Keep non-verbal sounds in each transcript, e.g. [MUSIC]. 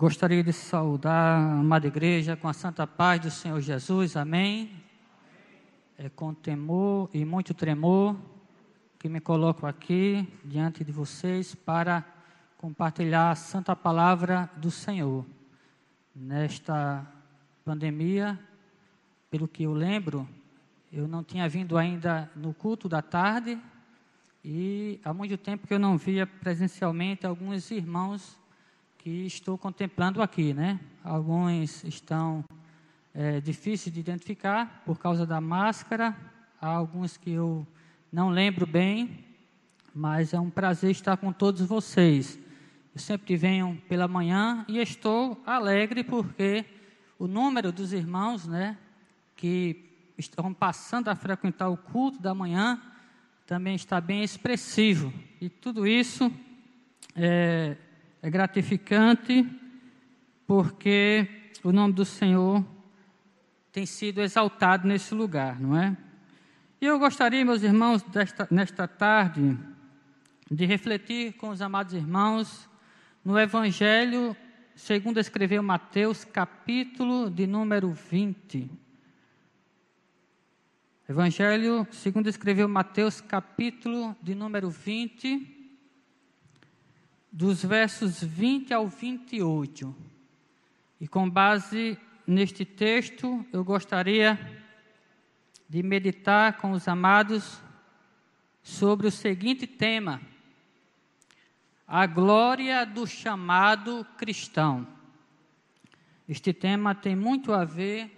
gostaria de saudar a amada igreja com a santa paz do Senhor Jesus, amém. É com temor e muito tremor que me coloco aqui diante de vocês para compartilhar a santa palavra do Senhor. Nesta pandemia, pelo que eu lembro, eu não tinha vindo ainda no culto da tarde e há muito tempo que eu não via presencialmente alguns irmãos que estou contemplando aqui, né? Alguns estão é, difíceis de identificar por causa da máscara, há alguns que eu não lembro bem, mas é um prazer estar com todos vocês. Eu sempre venho pela manhã e estou alegre porque o número dos irmãos, né, que estão passando a frequentar o culto da manhã também está bem expressivo. E tudo isso é, é gratificante porque o nome do Senhor tem sido exaltado nesse lugar, não é? E eu gostaria, meus irmãos, desta, nesta tarde, de refletir com os amados irmãos no Evangelho segundo escreveu Mateus, capítulo de número 20. Evangelho segundo escreveu Mateus, capítulo de número 20 dos versos 20 ao 28. E com base neste texto, eu gostaria de meditar com os amados sobre o seguinte tema: a glória do chamado cristão. Este tema tem muito a ver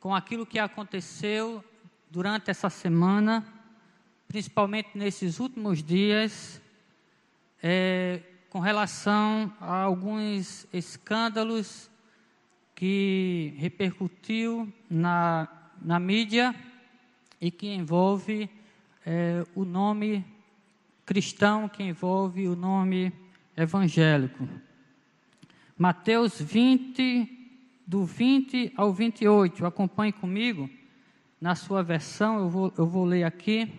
com aquilo que aconteceu durante essa semana, principalmente nesses últimos dias, é, com relação a alguns escândalos que repercutiu na, na mídia e que envolve é, o nome cristão, que envolve o nome evangélico. Mateus 20, do 20 ao 28, acompanhe comigo na sua versão, eu vou, eu vou ler aqui,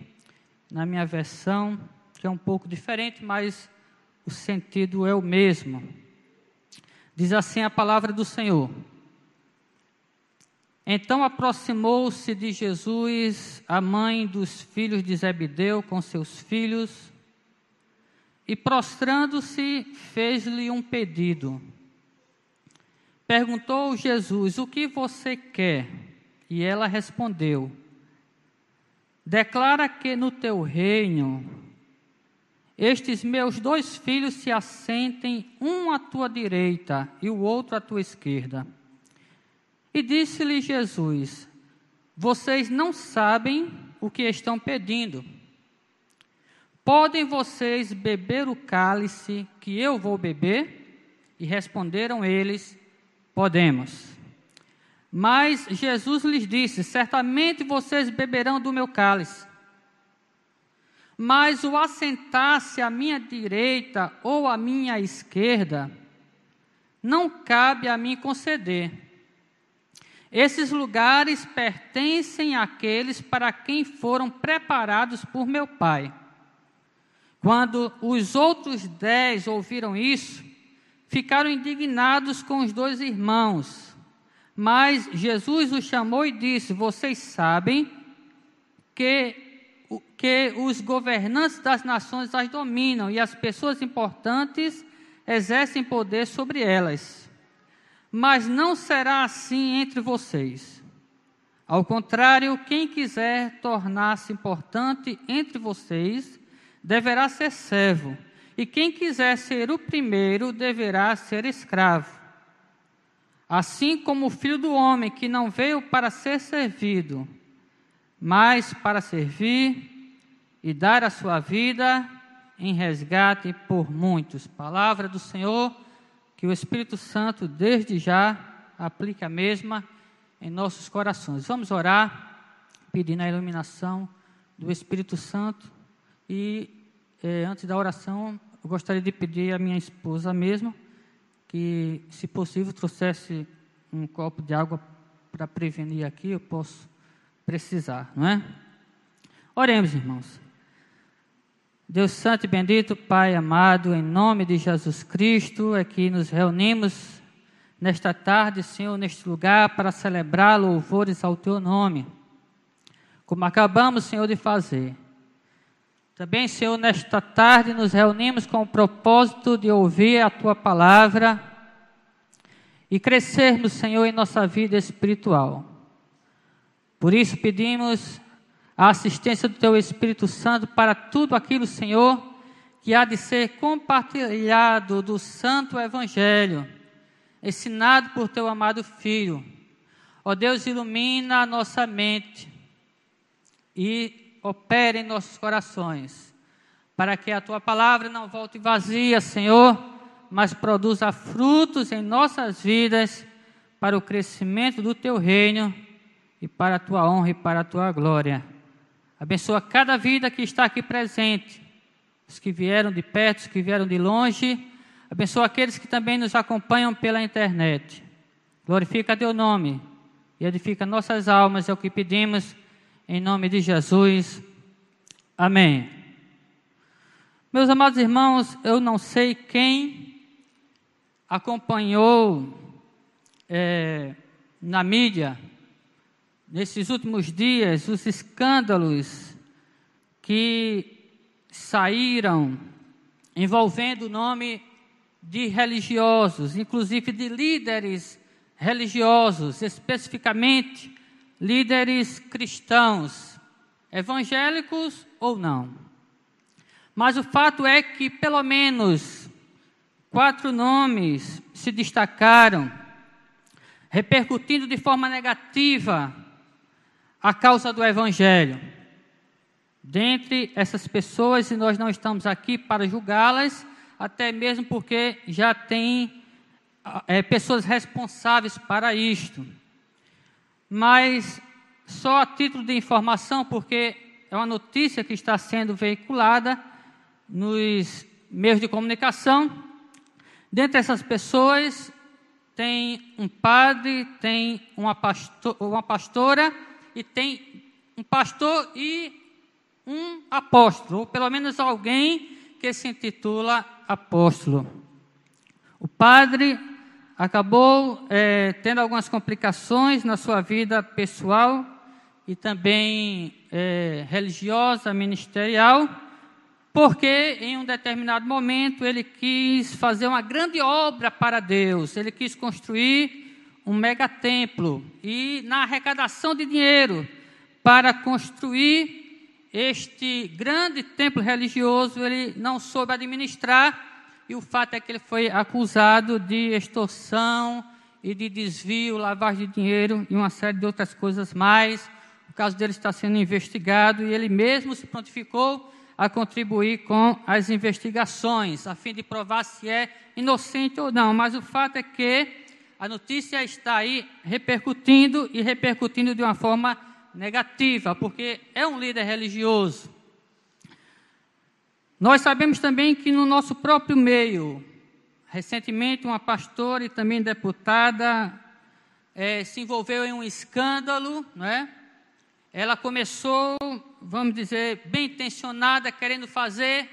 na minha versão, que é um pouco diferente, mas o sentido é o mesmo. Diz assim a palavra do Senhor. Então aproximou-se de Jesus a mãe dos filhos de Zebedeu com seus filhos e, prostrando-se, fez-lhe um pedido. Perguntou Jesus: O que você quer? E ela respondeu: Declara que no teu reino estes meus dois filhos se assentem, um à tua direita e o outro à tua esquerda. E disse-lhe Jesus: Vocês não sabem o que estão pedindo. Podem vocês beber o cálice que eu vou beber? E responderam eles: Podemos. Mas Jesus lhes disse: Certamente vocês beberão do meu cálice mas o assentar-se à minha direita ou à minha esquerda, não cabe a mim conceder. Esses lugares pertencem àqueles para quem foram preparados por meu Pai. Quando os outros dez ouviram isso, ficaram indignados com os dois irmãos. Mas Jesus os chamou e disse: Vocês sabem que que os governantes das nações as dominam e as pessoas importantes exercem poder sobre elas. Mas não será assim entre vocês. Ao contrário, quem quiser tornar-se importante entre vocês deverá ser servo, e quem quiser ser o primeiro deverá ser escravo. Assim como o filho do homem, que não veio para ser servido, mas para servir e dar a sua vida em resgate por muitos. Palavra do Senhor, que o Espírito Santo desde já aplique a mesma em nossos corações. Vamos orar, pedindo a iluminação do Espírito Santo e eh, antes da oração, eu gostaria de pedir à minha esposa mesmo que, se possível, trouxesse um copo de água para prevenir aqui. Eu posso precisar, não é? Oremos, irmãos. Deus Santo e bendito, Pai amado, em nome de Jesus Cristo, aqui nos reunimos nesta tarde, Senhor, neste lugar, para celebrar louvores ao Teu nome, como acabamos, Senhor, de fazer. Também, Senhor, nesta tarde nos reunimos com o propósito de ouvir a Tua palavra e crescermos, Senhor, em nossa vida espiritual. Por isso pedimos a assistência do Teu Espírito Santo para tudo aquilo, Senhor, que há de ser compartilhado do Santo Evangelho, ensinado por Teu amado Filho. Ó Deus, ilumina a nossa mente e opere em nossos corações, para que a tua palavra não volte vazia, Senhor, mas produza frutos em nossas vidas para o crescimento do teu reino e para a tua honra e para a tua glória. Abençoa cada vida que está aqui presente, os que vieram de perto, os que vieram de longe. Abençoa aqueles que também nos acompanham pela internet. Glorifica teu nome e edifica nossas almas, é o que pedimos em nome de Jesus. Amém. Meus amados irmãos, eu não sei quem acompanhou é, na mídia, nesses últimos dias, os escândalos que saíram envolvendo o nome de religiosos, inclusive de líderes religiosos, especificamente líderes cristãos, evangélicos ou não. Mas o fato é que pelo menos quatro nomes se destacaram, repercutindo de forma negativa a causa do evangelho. Dentre essas pessoas, e nós não estamos aqui para julgá-las, até mesmo porque já tem é, pessoas responsáveis para isto mas só a título de informação, porque é uma notícia que está sendo veiculada nos meios de comunicação. Dentre essas pessoas, tem um padre, tem uma, pastor, uma pastora e tem um pastor e um apóstolo, ou pelo menos alguém que se intitula apóstolo. O padre acabou é, tendo algumas complicações na sua vida pessoal e também é, religiosa, ministerial, porque em um determinado momento ele quis fazer uma grande obra para Deus, ele quis construir um megatemplo e na arrecadação de dinheiro para construir este grande templo religioso, ele não soube administrar e o fato é que ele foi acusado de extorsão e de desvio, lavagem de dinheiro e uma série de outras coisas mais. O caso dele está sendo investigado e ele mesmo se prontificou a contribuir com as investigações, a fim de provar se é inocente ou não. Mas o fato é que a notícia está aí repercutindo e repercutindo de uma forma negativa, porque é um líder religioso. Nós sabemos também que no nosso próprio meio, recentemente uma pastora e também deputada é, se envolveu em um escândalo, né? Ela começou, vamos dizer, bem intencionada, querendo fazer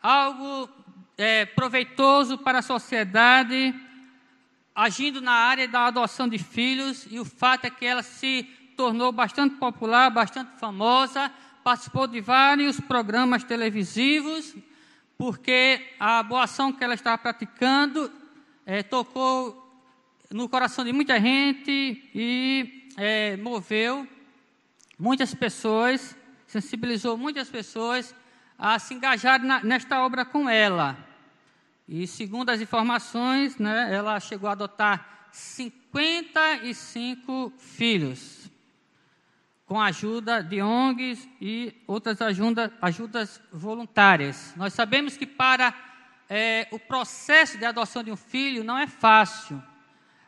algo é, proveitoso para a sociedade, agindo na área da adoção de filhos, e o fato é que ela se tornou bastante popular, bastante famosa, participou de vários programas televisivos, porque a boa ação que ela estava praticando é, tocou no coração de muita gente e é, moveu muitas pessoas, sensibilizou muitas pessoas a se engajar na, nesta obra com ela. E segundo as informações, né, ela chegou a adotar 55 filhos com a ajuda de ONGs e outras ajuda, ajudas voluntárias. Nós sabemos que para é, o processo de adoção de um filho não é fácil.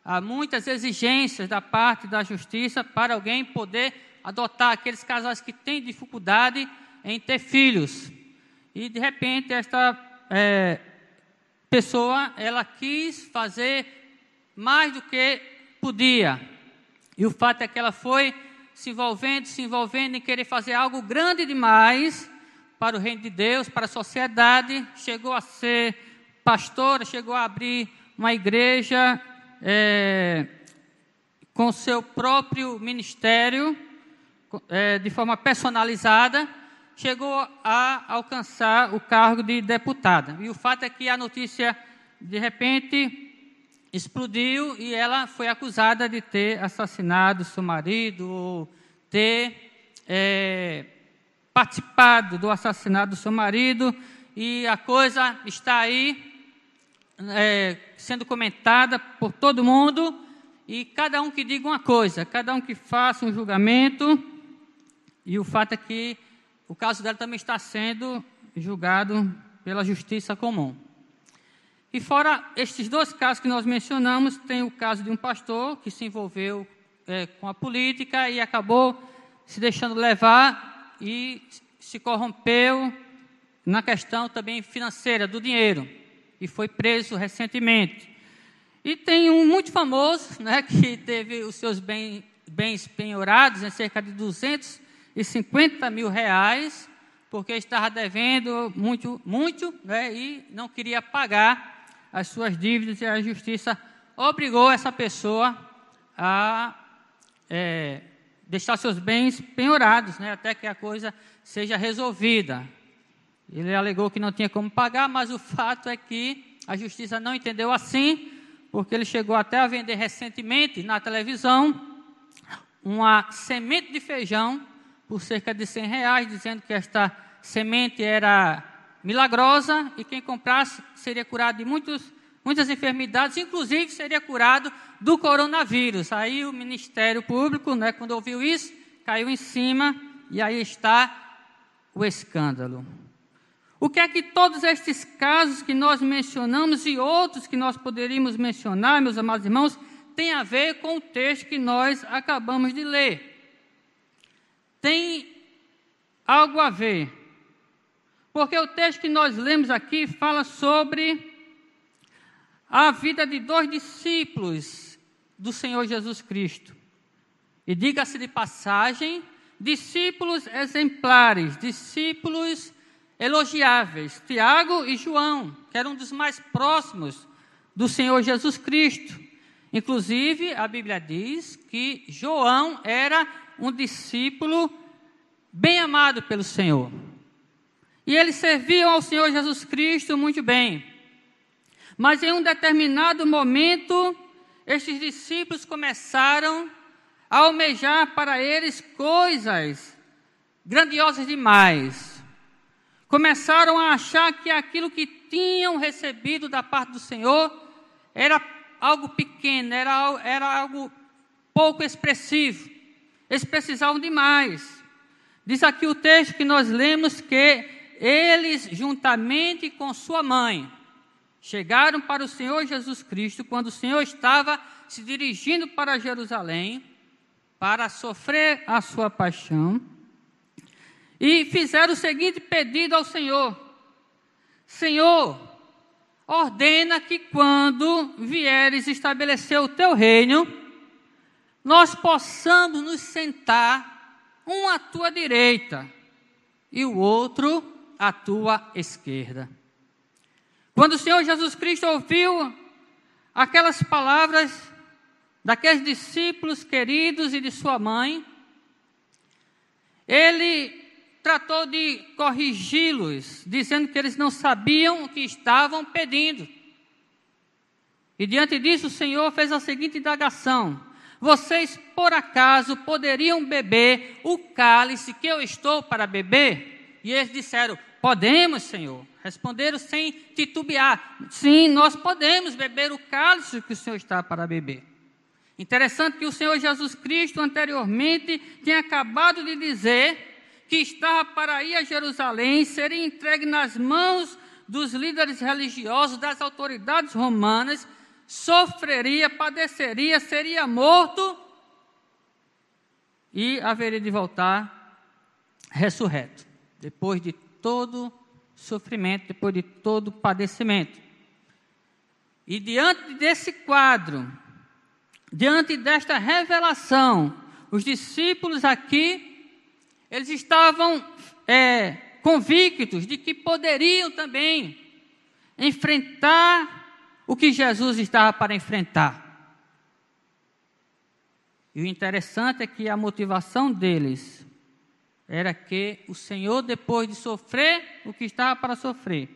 Há muitas exigências da parte da justiça para alguém poder adotar aqueles casais que têm dificuldade em ter filhos. E de repente esta é, pessoa ela quis fazer mais do que podia. E o fato é que ela foi se envolvendo, se envolvendo em querer fazer algo grande demais para o reino de Deus, para a sociedade, chegou a ser pastora, chegou a abrir uma igreja é, com seu próprio ministério, é, de forma personalizada, chegou a alcançar o cargo de deputada. E o fato é que a notícia, de repente, explodiu e ela foi acusada de ter assassinado seu marido ou ter é, participado do assassinato do seu marido. E a coisa está aí é, sendo comentada por todo mundo. E cada um que diga uma coisa, cada um que faça um julgamento. E o fato é que o caso dela também está sendo julgado pela justiça comum. E fora estes dois casos que nós mencionamos, tem o caso de um pastor que se envolveu é, com a política e acabou se deixando levar e se corrompeu na questão também financeira do dinheiro e foi preso recentemente. E tem um muito famoso, né, [LAUGHS] que teve os seus bem, bens penhorados em cerca de 250 mil reais, porque estava devendo muito, muito, né, e não queria pagar as suas dívidas e a justiça obrigou essa pessoa a é, deixar seus bens penhorados, né, até que a coisa seja resolvida. Ele alegou que não tinha como pagar, mas o fato é que a justiça não entendeu assim, porque ele chegou até a vender recentemente na televisão uma semente de feijão por cerca de 100 reais, dizendo que esta semente era milagrosa e quem comprasse seria curado de muitos, muitas enfermidades, inclusive seria curado do coronavírus. Aí o Ministério Público, né, quando ouviu isso, caiu em cima e aí está o escândalo. O que é que todos estes casos que nós mencionamos e outros que nós poderíamos mencionar, meus amados irmãos, tem a ver com o texto que nós acabamos de ler? Tem algo a ver. Porque o texto que nós lemos aqui fala sobre a vida de dois discípulos do Senhor Jesus Cristo. E diga-se de passagem, discípulos exemplares, discípulos elogiáveis, Tiago e João, que eram dos mais próximos do Senhor Jesus Cristo. Inclusive, a Bíblia diz que João era um discípulo bem amado pelo Senhor. E eles serviam ao Senhor Jesus Cristo muito bem. Mas em um determinado momento, estes discípulos começaram a almejar para eles coisas grandiosas demais. Começaram a achar que aquilo que tinham recebido da parte do Senhor era algo pequeno, era, era algo pouco expressivo. Eles precisavam de mais. Diz aqui o texto que nós lemos que eles, juntamente com sua mãe, chegaram para o Senhor Jesus Cristo quando o Senhor estava se dirigindo para Jerusalém para sofrer a sua paixão e fizeram o seguinte pedido ao Senhor: Senhor, ordena que quando vieres estabelecer o teu reino, nós possamos nos sentar um à tua direita e o outro à tua esquerda. Quando o Senhor Jesus Cristo ouviu aquelas palavras daqueles discípulos queridos e de sua mãe, ele tratou de corrigi-los, dizendo que eles não sabiam o que estavam pedindo. E diante disso, o Senhor fez a seguinte indagação: Vocês, por acaso, poderiam beber o cálice que eu estou para beber? E eles disseram: Podemos, Senhor. Responderam sem titubear. Sim, nós podemos beber o cálice que o Senhor está para beber. Interessante que o Senhor Jesus Cristo anteriormente tinha acabado de dizer que estava para ir a Jerusalém, seria entregue nas mãos dos líderes religiosos, das autoridades romanas, sofreria, padeceria, seria morto e haveria de voltar ressurreto, depois de todo sofrimento, depois de todo padecimento. E diante desse quadro, diante desta revelação, os discípulos aqui, eles estavam é, convictos de que poderiam também enfrentar o que Jesus estava para enfrentar. E o interessante é que a motivação deles era que o Senhor, depois de sofrer o que estava para sofrer,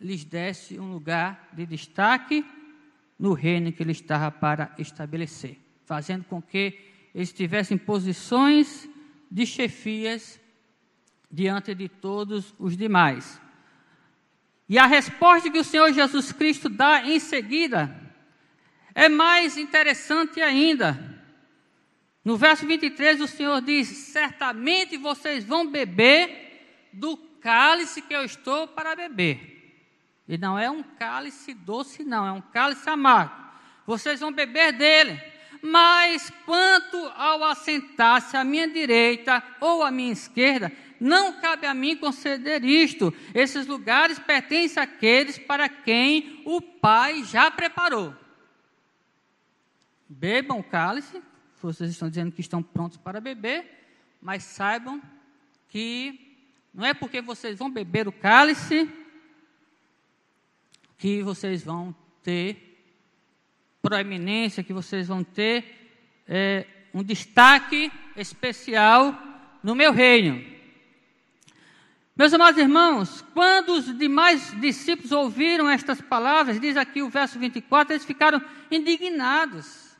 lhes desse um lugar de destaque no reino que ele estava para estabelecer, fazendo com que eles tivessem posições de chefias diante de todos os demais. E a resposta que o Senhor Jesus Cristo dá em seguida é mais interessante ainda. No verso 23, o Senhor diz: Certamente vocês vão beber do cálice que eu estou para beber. E não é um cálice doce, não, é um cálice amargo. Vocês vão beber dele. Mas quanto ao assentar-se à minha direita ou à minha esquerda, não cabe a mim conceder isto. Esses lugares pertencem àqueles para quem o Pai já preparou. Bebam o cálice vocês estão dizendo que estão prontos para beber, mas saibam que não é porque vocês vão beber o cálice que vocês vão ter proeminência, que vocês vão ter é, um destaque especial no meu reino. Meus amados irmãos, quando os demais discípulos ouviram estas palavras, diz aqui o verso 24, eles ficaram indignados.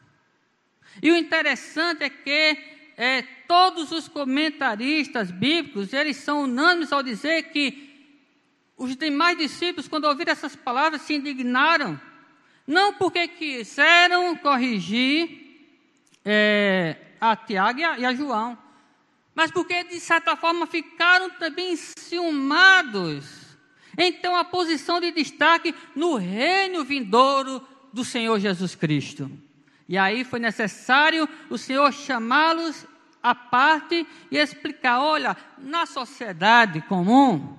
E o interessante é que é, todos os comentaristas bíblicos, eles são unânimes ao dizer que os demais discípulos, quando ouviram essas palavras, se indignaram, não porque quiseram corrigir é, a Tiago e a, e a João, mas porque, de certa forma, ficaram também ciumados. Então, a posição de destaque no reino vindouro do Senhor Jesus Cristo. E aí foi necessário o Senhor chamá-los à parte e explicar: olha, na sociedade comum,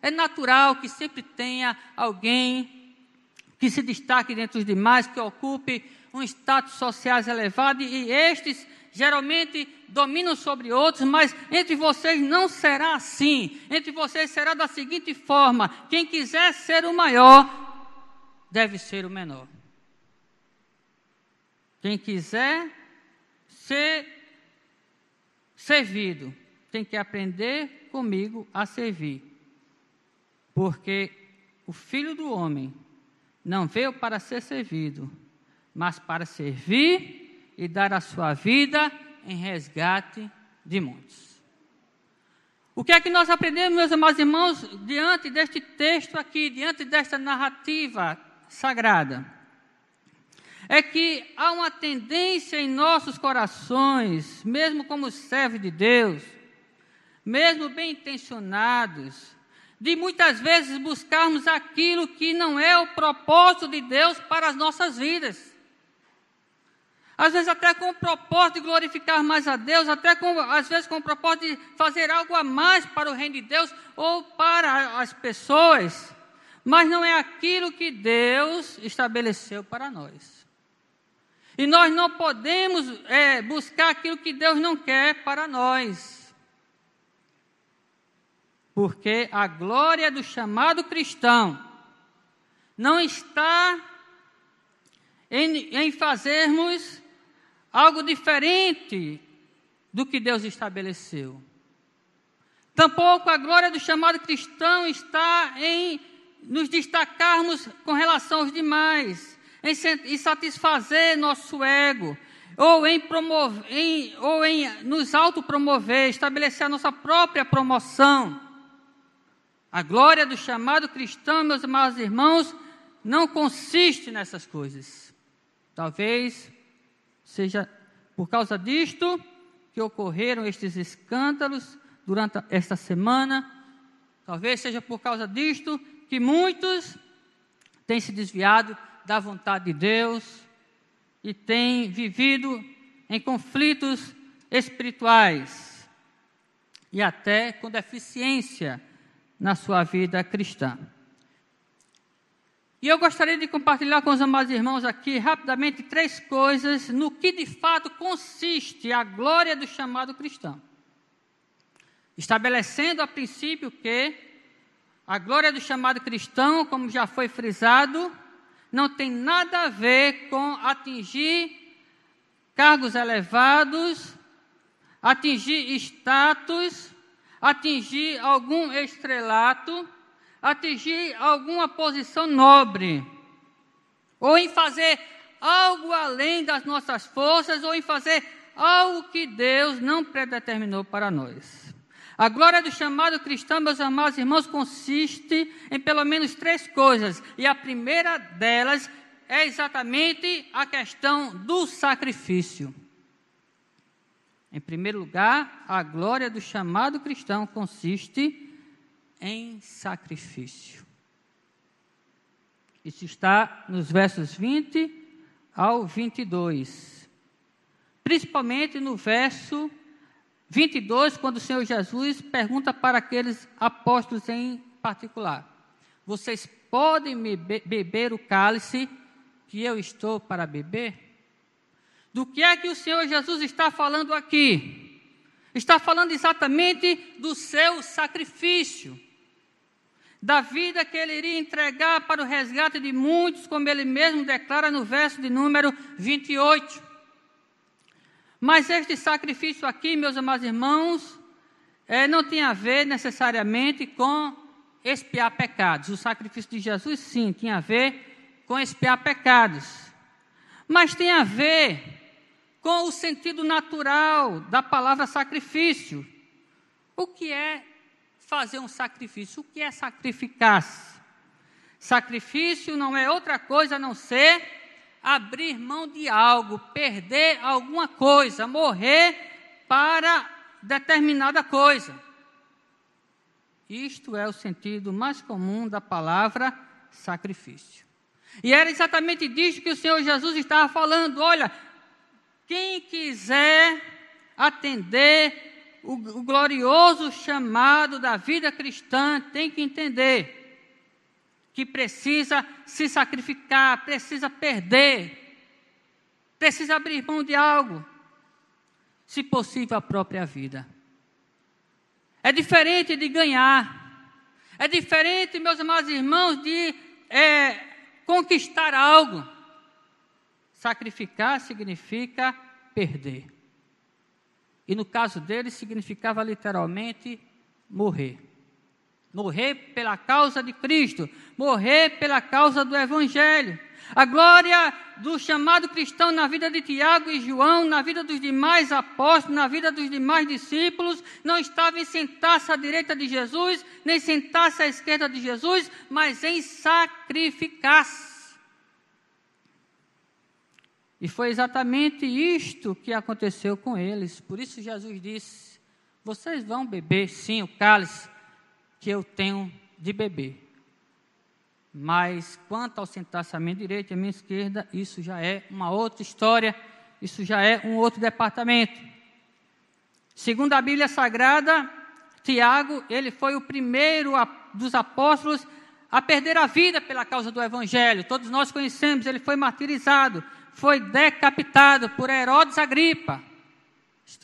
é natural que sempre tenha alguém que se destaque dentre os demais, que ocupe um status social elevado, e estes geralmente dominam sobre outros, mas entre vocês não será assim. Entre vocês será da seguinte forma: quem quiser ser o maior, deve ser o menor. Quem quiser ser servido, tem que aprender comigo a servir. Porque o filho do homem não veio para ser servido, mas para servir e dar a sua vida em resgate de muitos. O que é que nós aprendemos, meus amados irmãos, diante deste texto aqui, diante desta narrativa sagrada? é que há uma tendência em nossos corações, mesmo como servos de Deus, mesmo bem intencionados, de muitas vezes buscarmos aquilo que não é o propósito de Deus para as nossas vidas. Às vezes até com o propósito de glorificar mais a Deus, até com, às vezes com o propósito de fazer algo a mais para o reino de Deus ou para as pessoas, mas não é aquilo que Deus estabeleceu para nós. E nós não podemos é, buscar aquilo que Deus não quer para nós. Porque a glória do chamado cristão não está em, em fazermos algo diferente do que Deus estabeleceu. Tampouco a glória do chamado cristão está em nos destacarmos com relação aos demais em, satisfazer nosso ego, ou em, promover, em, ou em nos autopromover, estabelecer a nossa própria promoção. A glória do chamado cristão, meus amados irmãos, não consiste nessas coisas. Talvez seja por causa disto que ocorreram estes escândalos durante esta semana. Talvez seja por causa disto que muitos têm se desviado da vontade de Deus e tem vivido em conflitos espirituais e até com deficiência na sua vida cristã. E eu gostaria de compartilhar com os amados irmãos aqui rapidamente três coisas no que de fato consiste a glória do chamado cristão. estabelecendo a princípio que a glória do chamado cristão, como já foi frisado, não tem nada a ver com atingir cargos elevados, atingir status, atingir algum estrelato, atingir alguma posição nobre, ou em fazer algo além das nossas forças, ou em fazer algo que Deus não predeterminou para nós. A glória do chamado cristão, meus amados irmãos, consiste em pelo menos três coisas, e a primeira delas é exatamente a questão do sacrifício. Em primeiro lugar, a glória do chamado cristão consiste em sacrifício. Isso está nos versos 20 ao 22. Principalmente no verso 22, quando o Senhor Jesus pergunta para aqueles apóstolos em particular: Vocês podem beber o cálice que eu estou para beber? Do que é que o Senhor Jesus está falando aqui? Está falando exatamente do seu sacrifício, da vida que ele iria entregar para o resgate de muitos, como ele mesmo declara no verso de número 28. Mas este sacrifício aqui, meus amados irmãos, é, não tem a ver necessariamente com expiar pecados. O sacrifício de Jesus, sim, tinha a ver com expiar pecados. Mas tem a ver com o sentido natural da palavra sacrifício. O que é fazer um sacrifício? O que é sacrificar-se? Sacrifício não é outra coisa a não ser abrir mão de algo, perder alguma coisa, morrer para determinada coisa. Isto é o sentido mais comum da palavra sacrifício. E era exatamente disso que o Senhor Jesus estava falando. Olha, quem quiser atender o, o glorioso chamado da vida cristã tem que entender que precisa se sacrificar, precisa perder, precisa abrir mão de algo, se possível, a própria vida. É diferente de ganhar, é diferente, meus amados irmãos, de é, conquistar algo. Sacrificar significa perder. E no caso dele, significava literalmente morrer. Morrer pela causa de Cristo, morrer pela causa do Evangelho. A glória do chamado cristão na vida de Tiago e João, na vida dos demais apóstolos, na vida dos demais discípulos, não estava em sentar-se à direita de Jesus, nem sentar-se à esquerda de Jesus, mas em sacrificar-se. E foi exatamente isto que aconteceu com eles. Por isso Jesus disse: Vocês vão beber, sim, o cálice que eu tenho de beber. Mas quanto ao sentar-se à minha direita e à minha esquerda, isso já é uma outra história, isso já é um outro departamento. Segundo a Bíblia Sagrada, Tiago, ele foi o primeiro dos apóstolos a perder a vida pela causa do Evangelho. Todos nós conhecemos, ele foi martirizado foi decapitado por Herodes Agripa.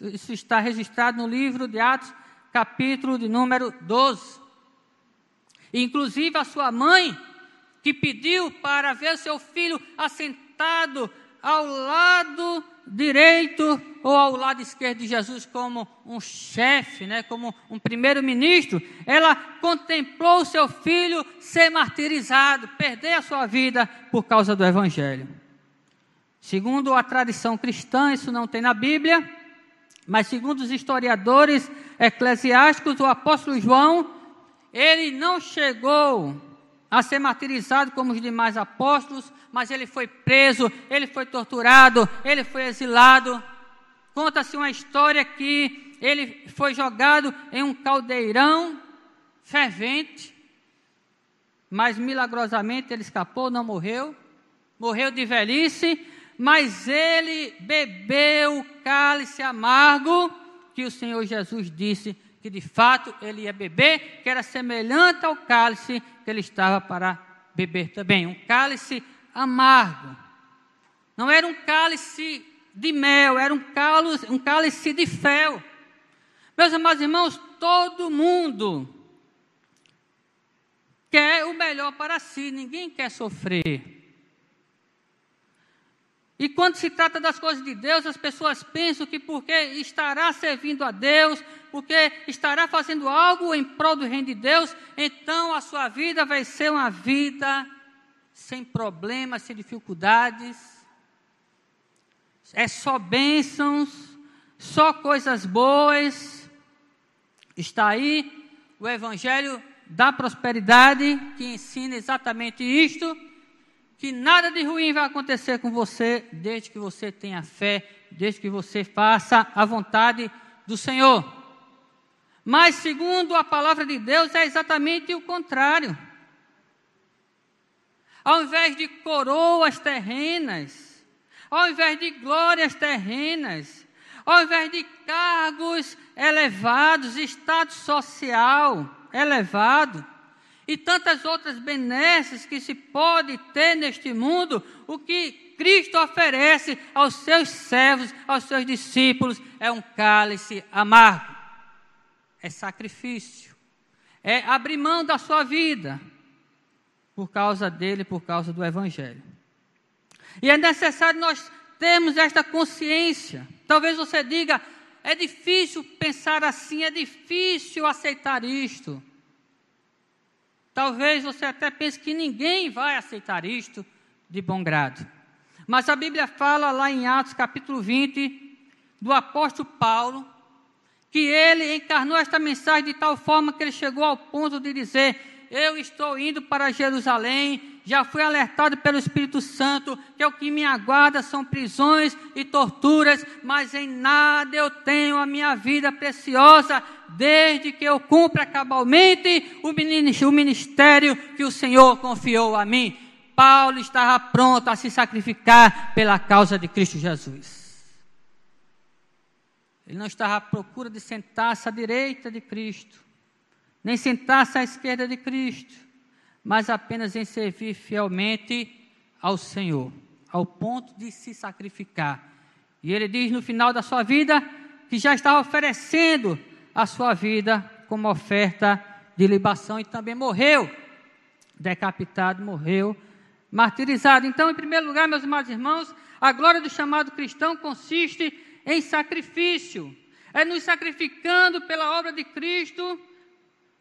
Isso está registrado no livro de Atos, capítulo de número 12. Inclusive a sua mãe, que pediu para ver seu filho assentado ao lado direito ou ao lado esquerdo de Jesus como um chefe, né, como um primeiro-ministro, ela contemplou seu filho ser martirizado, perder a sua vida por causa do evangelho. Segundo a tradição cristã, isso não tem na Bíblia, mas segundo os historiadores eclesiásticos, o apóstolo João, ele não chegou a ser martirizado como os demais apóstolos, mas ele foi preso, ele foi torturado, ele foi exilado. Conta-se uma história que ele foi jogado em um caldeirão fervente, mas milagrosamente ele escapou, não morreu, morreu de velhice, mas ele bebeu o cálice amargo que o Senhor Jesus disse que de fato ele ia beber, que era semelhante ao cálice que ele estava para beber também, um cálice amargo. Não era um cálice de mel, era um cálice, um cálice de fel. Meus amados irmãos, todo mundo quer o melhor para si, ninguém quer sofrer. E quando se trata das coisas de Deus, as pessoas pensam que porque estará servindo a Deus, porque estará fazendo algo em prol do reino de Deus, então a sua vida vai ser uma vida sem problemas, sem dificuldades. É só bênçãos, só coisas boas. Está aí o Evangelho da prosperidade que ensina exatamente isto que nada de ruim vai acontecer com você, desde que você tenha fé, desde que você faça a vontade do Senhor. Mas, segundo a palavra de Deus, é exatamente o contrário. Ao invés de coroas terrenas, ao invés de glórias terrenas, ao invés de cargos elevados, status social elevado, e tantas outras benesses que se pode ter neste mundo, o que Cristo oferece aos seus servos, aos seus discípulos, é um cálice amargo, é sacrifício, é abrir mão da sua vida por causa dele, por causa do Evangelho. E é necessário nós termos esta consciência. Talvez você diga, é difícil pensar assim, é difícil aceitar isto. Talvez você até pense que ninguém vai aceitar isto de bom grado. Mas a Bíblia fala lá em Atos capítulo 20, do apóstolo Paulo, que ele encarnou esta mensagem de tal forma que ele chegou ao ponto de dizer: Eu estou indo para Jerusalém, já fui alertado pelo Espírito Santo que o que me aguarda são prisões e torturas, mas em nada eu tenho a minha vida preciosa, desde que eu cumpra cabalmente o ministério que o Senhor confiou a mim. Paulo estava pronto a se sacrificar pela causa de Cristo Jesus. Ele não estava à procura de sentar-se à direita de Cristo, nem sentar-se à esquerda de Cristo mas apenas em servir fielmente ao Senhor, ao ponto de se sacrificar. E ele diz no final da sua vida que já estava oferecendo a sua vida como oferta de libação e também morreu decapitado, morreu martirizado. Então, em primeiro lugar, meus amados irmãos, a glória do chamado cristão consiste em sacrifício. É nos sacrificando pela obra de Cristo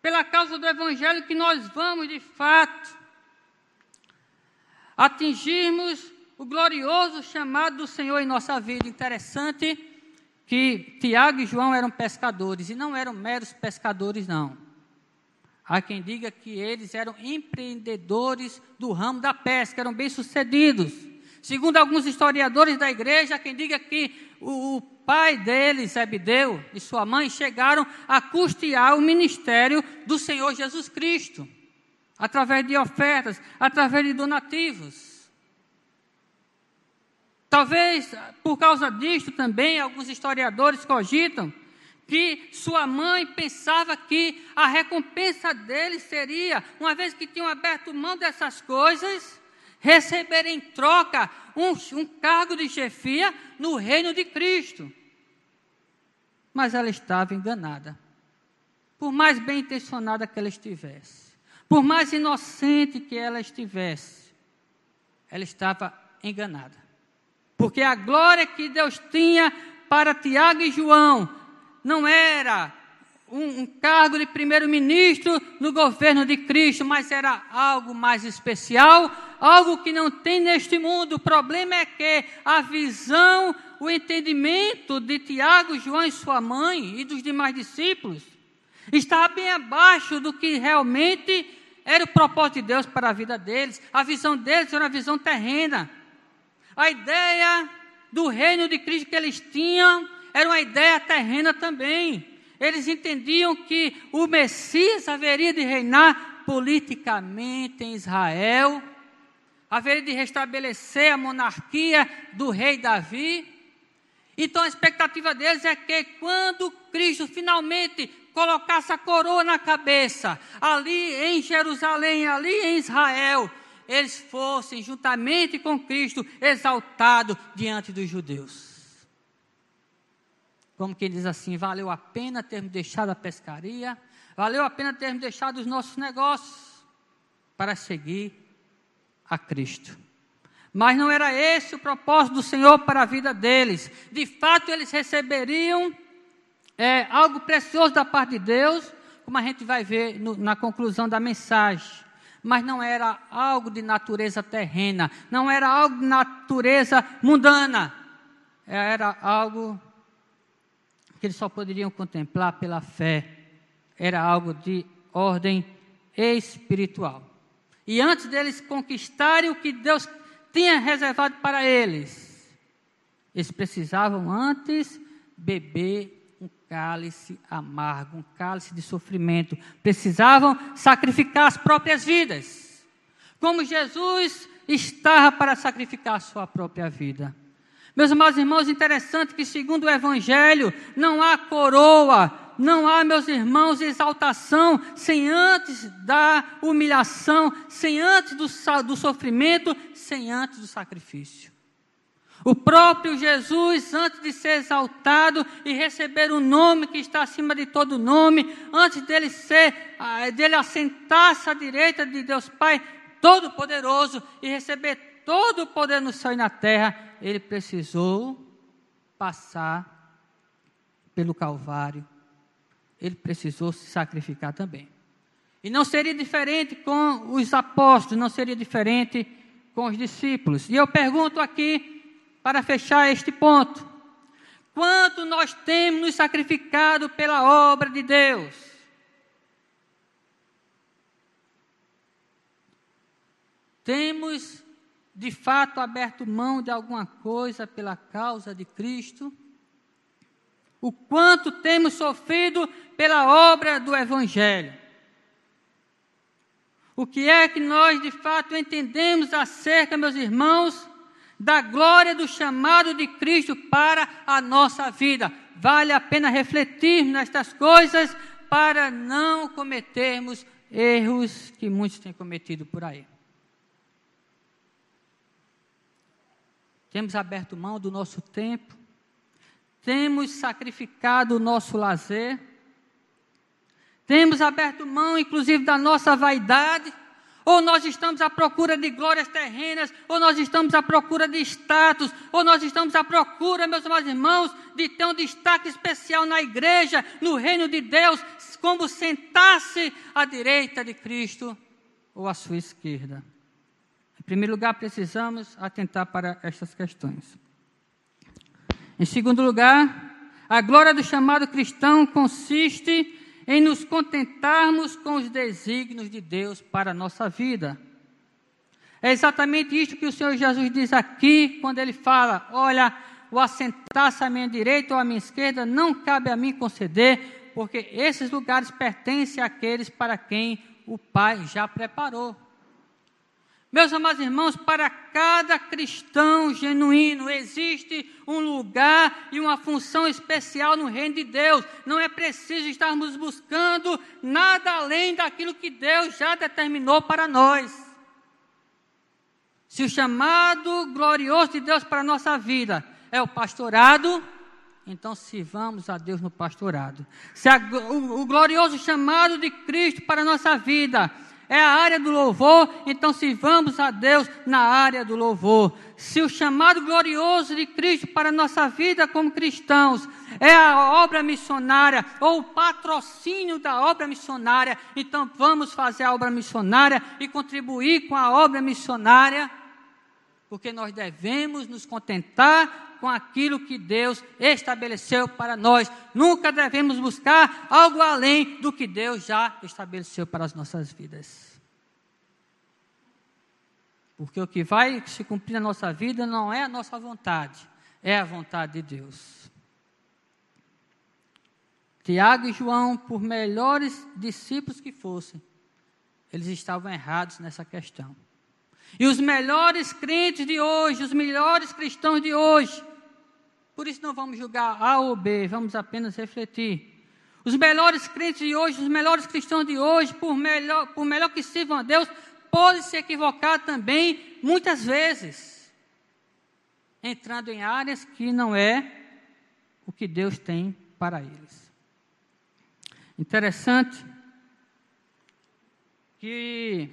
pela causa do Evangelho, que nós vamos, de fato, atingirmos o glorioso chamado do Senhor em nossa vida. Interessante que Tiago e João eram pescadores, e não eram meros pescadores, não. Há quem diga que eles eram empreendedores do ramo da pesca, eram bem-sucedidos. Segundo alguns historiadores da igreja, há quem diga que o, o pai dele, Zebedeu, e sua mãe chegaram a custear o ministério do Senhor Jesus Cristo, através de ofertas, através de donativos. Talvez por causa disto também alguns historiadores cogitam que sua mãe pensava que a recompensa dele seria, uma vez que tinham aberto mão dessas coisas, receber em troca um, um cargo de chefia no reino de Cristo. Mas ela estava enganada. Por mais bem intencionada que ela estivesse, por mais inocente que ela estivesse, ela estava enganada. Porque a glória que Deus tinha para Tiago e João não era um, um cargo de primeiro-ministro no governo de Cristo, mas era algo mais especial, algo que não tem neste mundo. O problema é que a visão, o entendimento de Tiago, João e sua mãe e dos demais discípulos está bem abaixo do que realmente era o propósito de Deus para a vida deles. A visão deles era uma visão terrena. A ideia do reino de Cristo que eles tinham era uma ideia terrena também eles entendiam que o Messias haveria de reinar politicamente em Israel, haveria de restabelecer a monarquia do rei Davi. Então a expectativa deles é que quando Cristo finalmente colocasse a coroa na cabeça, ali em Jerusalém, ali em Israel, eles fossem juntamente com Cristo exaltados diante dos judeus. Como quem diz assim: valeu a pena termos deixado a pescaria, valeu a pena termos deixado os nossos negócios para seguir a Cristo. Mas não era esse o propósito do Senhor para a vida deles. De fato, eles receberiam é, algo precioso da parte de Deus, como a gente vai ver no, na conclusão da mensagem. Mas não era algo de natureza terrena, não era algo de natureza mundana, era algo que eles só poderiam contemplar pela fé, era algo de ordem espiritual. E antes deles conquistarem o que Deus tinha reservado para eles, eles precisavam antes beber um cálice amargo, um cálice de sofrimento. Precisavam sacrificar as próprias vidas. Como Jesus estava para sacrificar a sua própria vida. Meus amados irmãos, interessante que, segundo o Evangelho, não há coroa, não há, meus irmãos, exaltação sem antes da humilhação, sem antes do, do sofrimento, sem antes do sacrifício. O próprio Jesus, antes de ser exaltado e receber o nome que está acima de todo nome, antes dele ser, ah, dele assentar-se à direita de Deus Pai Todo-Poderoso e receber todo o poder no céu e na terra, ele precisou passar pelo Calvário. Ele precisou se sacrificar também. E não seria diferente com os apóstolos, não seria diferente com os discípulos. E eu pergunto aqui, para fechar este ponto: quanto nós temos nos sacrificado pela obra de Deus? Temos de fato aberto mão de alguma coisa pela causa de Cristo? O quanto temos sofrido pela obra do Evangelho? O que é que nós de fato entendemos acerca, meus irmãos, da glória do chamado de Cristo para a nossa vida. Vale a pena refletir nestas coisas para não cometermos erros que muitos têm cometido por aí. Temos aberto mão do nosso tempo, temos sacrificado o nosso lazer, temos aberto mão, inclusive, da nossa vaidade, ou nós estamos à procura de glórias terrenas, ou nós estamos à procura de status, ou nós estamos à procura, meus amados irmãos, de ter um destaque especial na igreja, no reino de Deus, como sentar-se à direita de Cristo ou à sua esquerda. Em primeiro lugar, precisamos atentar para estas questões. Em segundo lugar, a glória do chamado cristão consiste em nos contentarmos com os desígnios de Deus para a nossa vida. É exatamente isto que o Senhor Jesus diz aqui, quando ele fala: Olha, o assentar-se à minha direita ou à minha esquerda não cabe a mim conceder, porque esses lugares pertencem àqueles para quem o Pai já preparou. Meus amados irmãos, para cada cristão genuíno existe um lugar e uma função especial no reino de Deus. Não é preciso estarmos buscando nada além daquilo que Deus já determinou para nós. Se o chamado glorioso de Deus para a nossa vida é o pastorado, então sirvamos a Deus no pastorado. Se a, o, o glorioso chamado de Cristo para a nossa vida é a área do louvor, então sirvamos a Deus na área do louvor. Se o chamado glorioso de Cristo para a nossa vida como cristãos é a obra missionária ou o patrocínio da obra missionária, então vamos fazer a obra missionária e contribuir com a obra missionária, porque nós devemos nos contentar com aquilo que Deus estabeleceu para nós. Nunca devemos buscar algo além do que Deus já estabeleceu para as nossas vidas. Porque o que vai se cumprir na nossa vida não é a nossa vontade, é a vontade de Deus. Tiago e João, por melhores discípulos que fossem, eles estavam errados nessa questão. E os melhores crentes de hoje, os melhores cristãos de hoje, por isso não vamos julgar A ou B, vamos apenas refletir. Os melhores crentes de hoje, os melhores cristãos de hoje, por melhor, por melhor que sirvam a Deus, podem se equivocar também, muitas vezes, entrando em áreas que não é o o que Deus tem para eles. Interessante que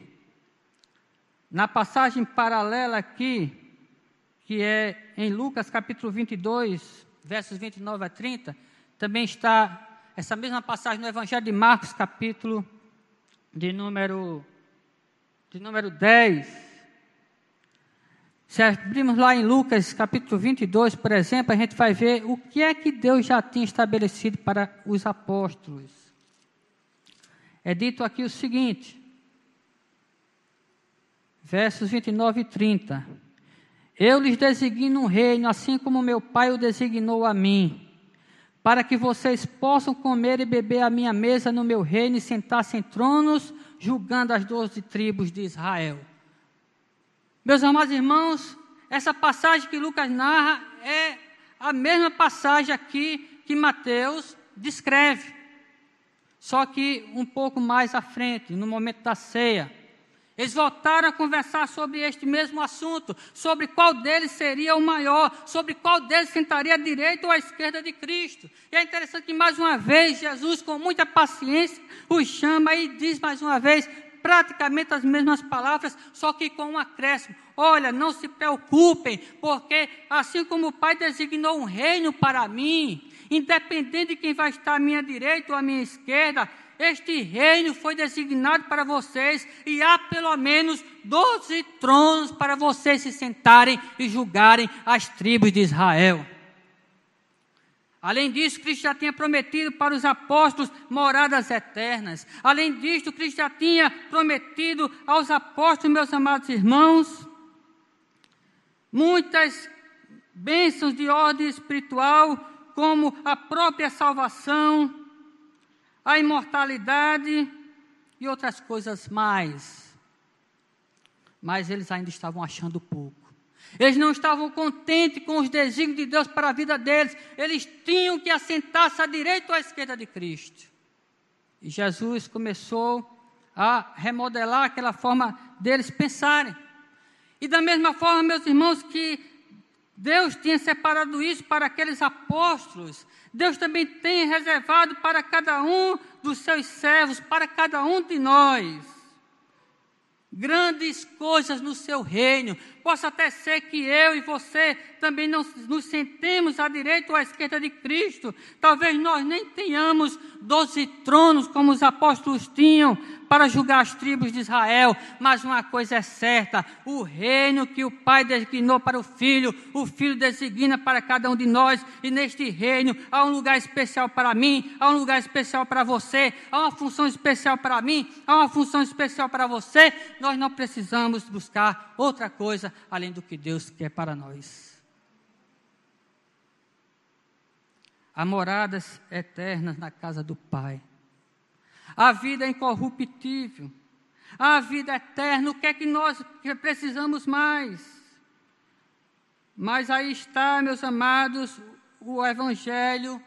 na passagem paralela aqui, que é em Lucas capítulo 22, versos 29 a 30, também está essa mesma passagem no Evangelho de Marcos, capítulo de número, de número 10. Se abrirmos lá em Lucas capítulo 22, por exemplo, a gente vai ver o que é que Deus já tinha estabelecido para os apóstolos. É dito aqui o seguinte, versos 29 e 30. Eu lhes designo um reino, assim como meu Pai o designou a mim, para que vocês possam comer e beber a minha mesa no meu reino e sentar-se em tronos, julgando as doze tribos de Israel. Meus amados irmãos, essa passagem que Lucas narra é a mesma passagem aqui que Mateus descreve, só que um pouco mais à frente, no momento da ceia. Eles voltaram a conversar sobre este mesmo assunto, sobre qual deles seria o maior, sobre qual deles sentaria à direita ou à esquerda de Cristo. E é interessante que mais uma vez Jesus, com muita paciência, os chama e diz mais uma vez: praticamente as mesmas palavras, só que com um acréscimo. Olha, não se preocupem, porque assim como o Pai designou um reino para mim, independente de quem vai estar à minha direita ou à minha esquerda, este reino foi designado para vocês e há pelo menos doze tronos para vocês se sentarem e julgarem as tribos de Israel. Além disso, Cristo já tinha prometido para os apóstolos moradas eternas. Além disso, Cristo já tinha prometido aos apóstolos, meus amados irmãos, muitas bênçãos de ordem espiritual, como a própria salvação, a imortalidade e outras coisas mais. Mas eles ainda estavam achando pouco. Eles não estavam contentes com os desígnios de Deus para a vida deles. Eles tinham que assentar-se à direita ou à esquerda de Cristo. E Jesus começou a remodelar aquela forma deles pensarem. E da mesma forma, meus irmãos, que Deus tinha separado isso para aqueles apóstolos, Deus também tem reservado para cada um dos seus servos, para cada um de nós grandes coisas no seu reino. Possa até ser que eu e você também não nos sentemos à direita ou à esquerda de Cristo. Talvez nós nem tenhamos doze tronos como os apóstolos tinham, para julgar as tribos de Israel, mas uma coisa é certa: o reino que o Pai designou para o Filho, o Filho designa para cada um de nós, e neste reino há um lugar especial para mim, há um lugar especial para você, há uma função especial para mim, há uma função especial para você. Nós não precisamos buscar outra coisa além do que Deus quer para nós. Há moradas eternas na casa do Pai a vida é incorruptível, a vida eterna, o que é que nós precisamos mais? Mas aí está, meus amados, o Evangelho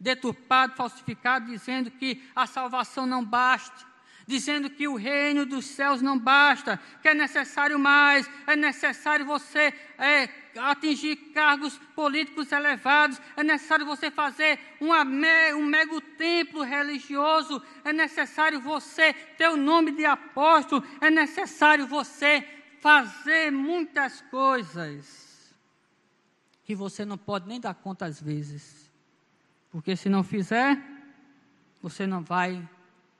deturpado, falsificado, dizendo que a salvação não basta, dizendo que o reino dos céus não basta, que é necessário mais, é necessário você é, atingir cargos políticos elevados, é necessário você fazer uma, um mega templo religioso, é necessário você ter o nome de apóstolo, é necessário você fazer muitas coisas que você não pode nem dar conta às vezes, porque se não fizer, você não vai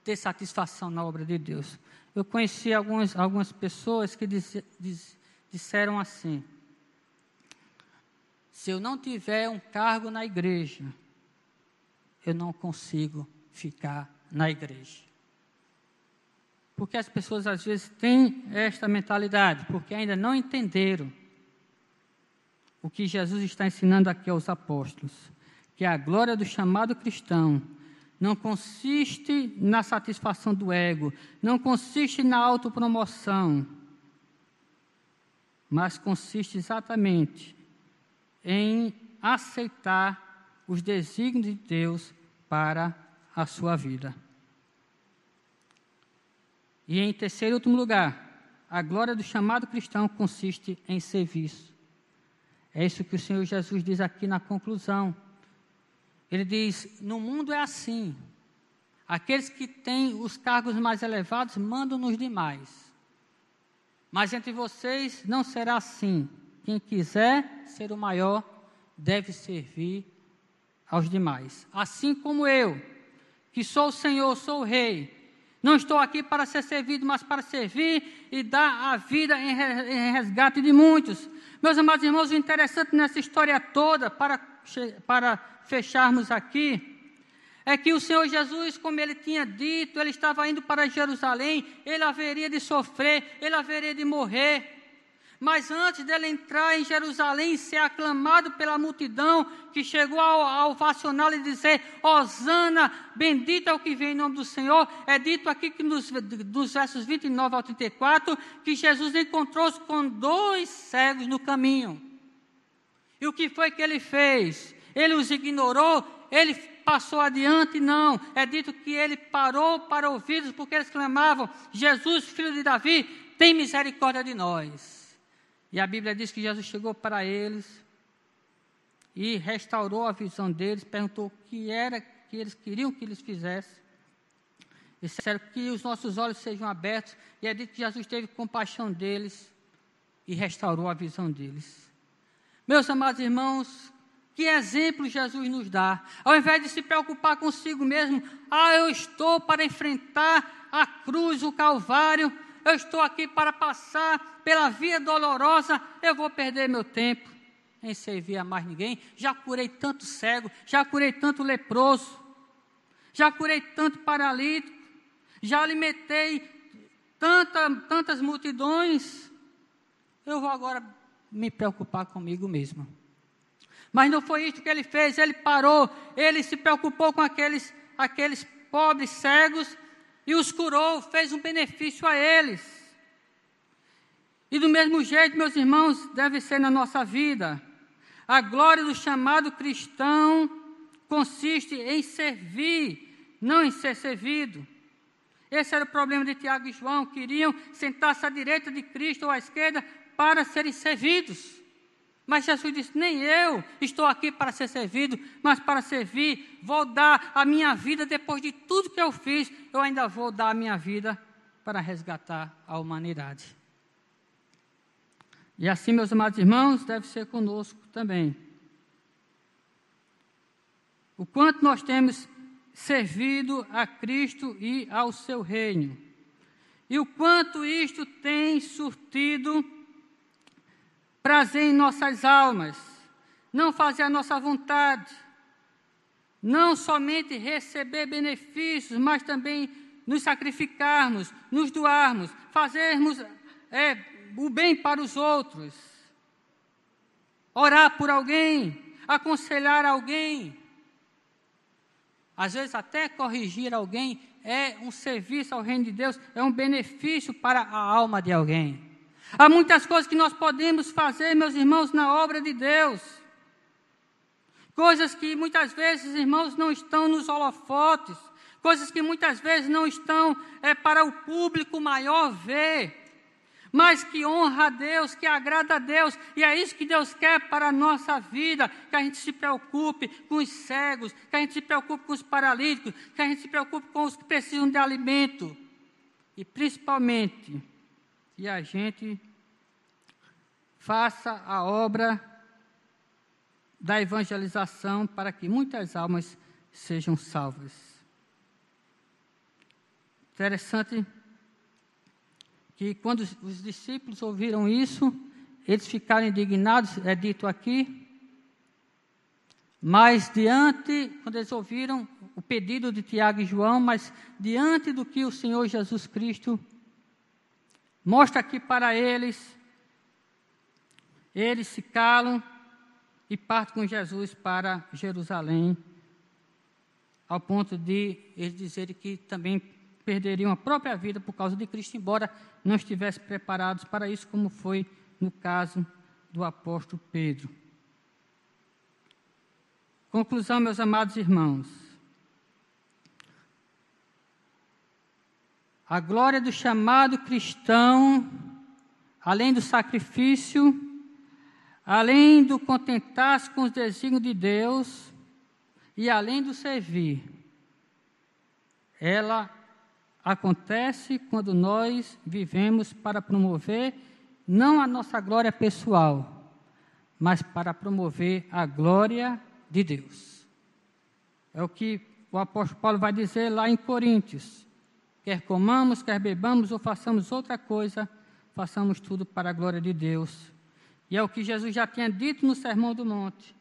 ter satisfação na obra de Deus. Eu conheci algumas, algumas pessoas que diz, diz, disseram assim: se eu não tiver um cargo na igreja, eu não consigo ficar na igreja. Porque as pessoas às vezes têm esta mentalidade, porque ainda não entenderam o que Jesus está ensinando aqui aos apóstolos, que a glória do chamado cristão não consiste na satisfação do ego, não consiste na autopromoção, mas consiste exatamente em aceitar os desígnios de Deus para a sua vida. E em terceiro e último lugar, a glória do chamado cristão consiste em serviço. É isso que o Senhor Jesus diz aqui na conclusão Ele diz: No mundo é assim. Aqueles que têm os cargos mais elevados mandam nos demais. Mas entre vocês não será assim. Quem quiser ser o maior deve servir aos demais. Assim como eu, que sou o Senhor, sou o Rei, não estou aqui para ser servido, mas para servir e dar a vida em resgate de muitos. Meus amados irmãos, o interessante nessa história toda, para, para fecharmos aqui, é que o Senhor Jesus, como ele tinha dito, ele estava indo para Jerusalém, ele haveria de sofrer, ele haveria de morrer. Mas antes dele entrar em Jerusalém e ser aclamado pela multidão, que chegou ao ovacioná-lo e dizer: Hosana, bendito é o que vem em nome do Senhor, é dito aqui que nos, dos versos 29 ao 34, que Jesus encontrou-se com dois cegos no caminho. E o que foi que ele fez? Ele os ignorou, ele passou adiante, não. É dito que ele parou para ouvi-los, porque eles clamavam: Jesus, filho de Davi, tem misericórdia de nós. E a Bíblia diz que Jesus chegou para eles e restaurou a visão deles, perguntou o que era que eles queriam que eles fizessem. E disseram que os nossos olhos sejam abertos. E é dito que Jesus teve compaixão deles e restaurou a visão deles. Meus amados irmãos, que exemplo Jesus nos dá? Ao invés de se preocupar consigo mesmo, ah, eu estou para enfrentar a cruz, o Calvário, eu estou aqui para passar pela via dolorosa, eu vou perder meu tempo em servir a mais ninguém. Já curei tanto cego, já curei tanto leproso, já curei tanto paralítico, já alimentei tanta, tantas multidões. Eu vou agora me preocupar comigo mesmo. Mas não foi isso que ele fez, ele parou, ele se preocupou com aqueles, aqueles pobres cegos e os curou, fez um benefício a eles. E do mesmo jeito, meus irmãos, deve ser na nossa vida. A glória do chamado cristão consiste em servir, não em ser servido. Esse era o problema de Tiago e João, queriam sentar-se à direita de Cristo ou à esquerda para serem servidos. Mas Jesus disse: Nem eu estou aqui para ser servido, mas para servir. Vou dar a minha vida depois de tudo que eu fiz, eu ainda vou dar a minha vida para resgatar a humanidade. E assim, meus amados irmãos, deve ser conosco também. O quanto nós temos servido a Cristo e ao seu reino. E o quanto isto tem surtido prazer em nossas almas, não fazer a nossa vontade, não somente receber benefícios, mas também nos sacrificarmos, nos doarmos, fazermos é, o bem para os outros, orar por alguém, aconselhar alguém, às vezes até corrigir alguém é um serviço ao reino de Deus, é um benefício para a alma de alguém. Há muitas coisas que nós podemos fazer, meus irmãos, na obra de Deus. Coisas que muitas vezes, irmãos, não estão nos holofotes. Coisas que muitas vezes não estão é, para o público maior ver. Mas que honra a Deus, que agrada a Deus. E é isso que Deus quer para a nossa vida. Que a gente se preocupe com os cegos. Que a gente se preocupe com os paralíticos. Que a gente se preocupe com os que precisam de alimento. E principalmente e a gente faça a obra da evangelização para que muitas almas sejam salvas. Interessante que quando os discípulos ouviram isso, eles ficaram indignados, é dito aqui, mas diante, quando eles ouviram o pedido de Tiago e João, mas diante do que o Senhor Jesus Cristo mostra aqui para eles, eles se calam e partem com Jesus para Jerusalém, ao ponto de eles dizerem que também perderiam a própria vida por causa de Cristo, embora não estivessem preparados para isso, como foi no caso do apóstolo Pedro. Conclusão, meus amados irmãos. A glória do chamado cristão, além do sacrifício, além do contentar-se com os desígnios de Deus, e além do servir, ela acontece quando nós vivemos para promover não a nossa glória pessoal, mas para promover a glória de Deus. É o que o apóstolo Paulo vai dizer lá em Coríntios. Quer comamos, quer bebamos ou façamos outra coisa, façamos tudo para a glória de Deus. E é o que Jesus já tinha dito no Sermão do Monte.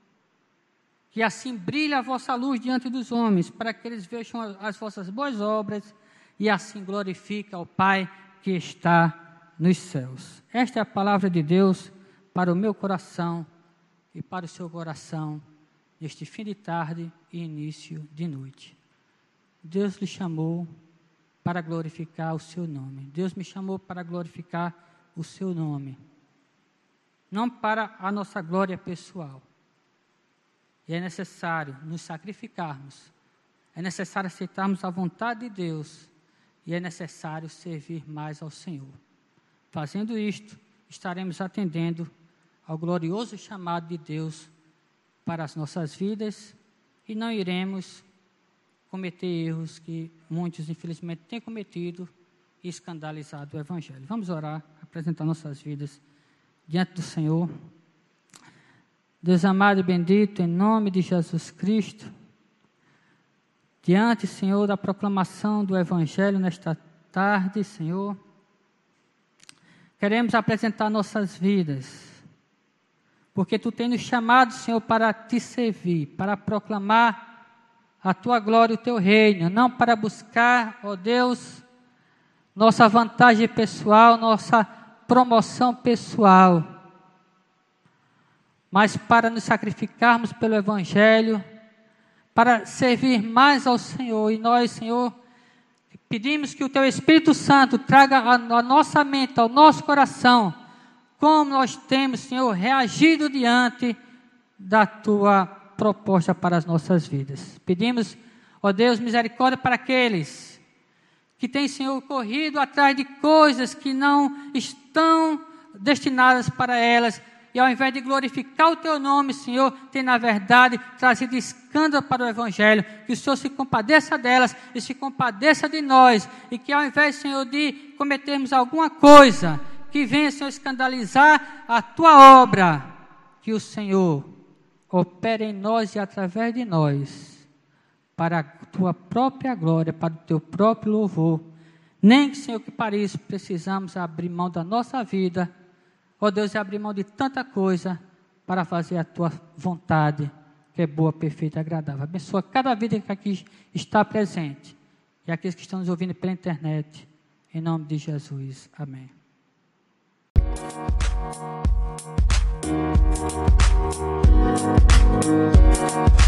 Que assim brilha a vossa luz diante dos homens, para que eles vejam as vossas boas obras e assim glorifique ao Pai que está nos céus. Esta é a palavra de Deus para o meu coração e para o seu coração neste fim de tarde e início de noite. Deus lhe chamou para glorificar o seu nome. Deus me chamou para glorificar o seu nome. Não para a nossa glória pessoal. E é necessário nos sacrificarmos. É necessário aceitarmos a vontade de Deus. E é necessário servir mais ao Senhor. Fazendo isto, estaremos atendendo ao glorioso chamado de Deus para as nossas vidas e não iremos cometer erros que muitos, infelizmente, têm cometido e escandalizado o Evangelho. Vamos orar, apresentar nossas vidas diante do Senhor. Deus amado e bendito, em nome de Jesus Cristo, diante, Senhor, da proclamação do Evangelho nesta tarde, Senhor, queremos apresentar nossas vidas porque tu tens nos chamado, Senhor, para te servir, para proclamar a tua glória e o teu reino, não para buscar, ó Deus, nossa vantagem pessoal, nossa promoção pessoal, mas para nos sacrificarmos pelo Evangelho, para servir mais ao Senhor. E nós, Senhor, pedimos que o Teu Espírito Santo traga a, a nossa mente, ao nosso coração, como nós temos, Senhor, reagido diante da tua proposta para as nossas vidas. Pedimos, ó Deus, misericórdia para aqueles que têm, Senhor, corrido atrás de coisas que não estão destinadas para elas, e ao invés de glorificar o teu nome, Senhor, tem na verdade trazido escândalo para o Evangelho. Que o Senhor se compadeça delas e se compadeça de nós. E que ao invés, Senhor, de cometermos alguma coisa que venha, Senhor, escandalizar a tua obra, que o Senhor opere em nós e através de nós, para a tua própria glória, para o teu próprio louvor. Nem que, Senhor, que para isso precisamos abrir mão da nossa vida, ó Deus, e abrir mão de tanta coisa para fazer a tua vontade, que é boa, perfeita e agradável. Abençoa cada vida que aqui está presente e aqueles que estão nos ouvindo pela internet. Em nome de Jesus. Amém. You. Thank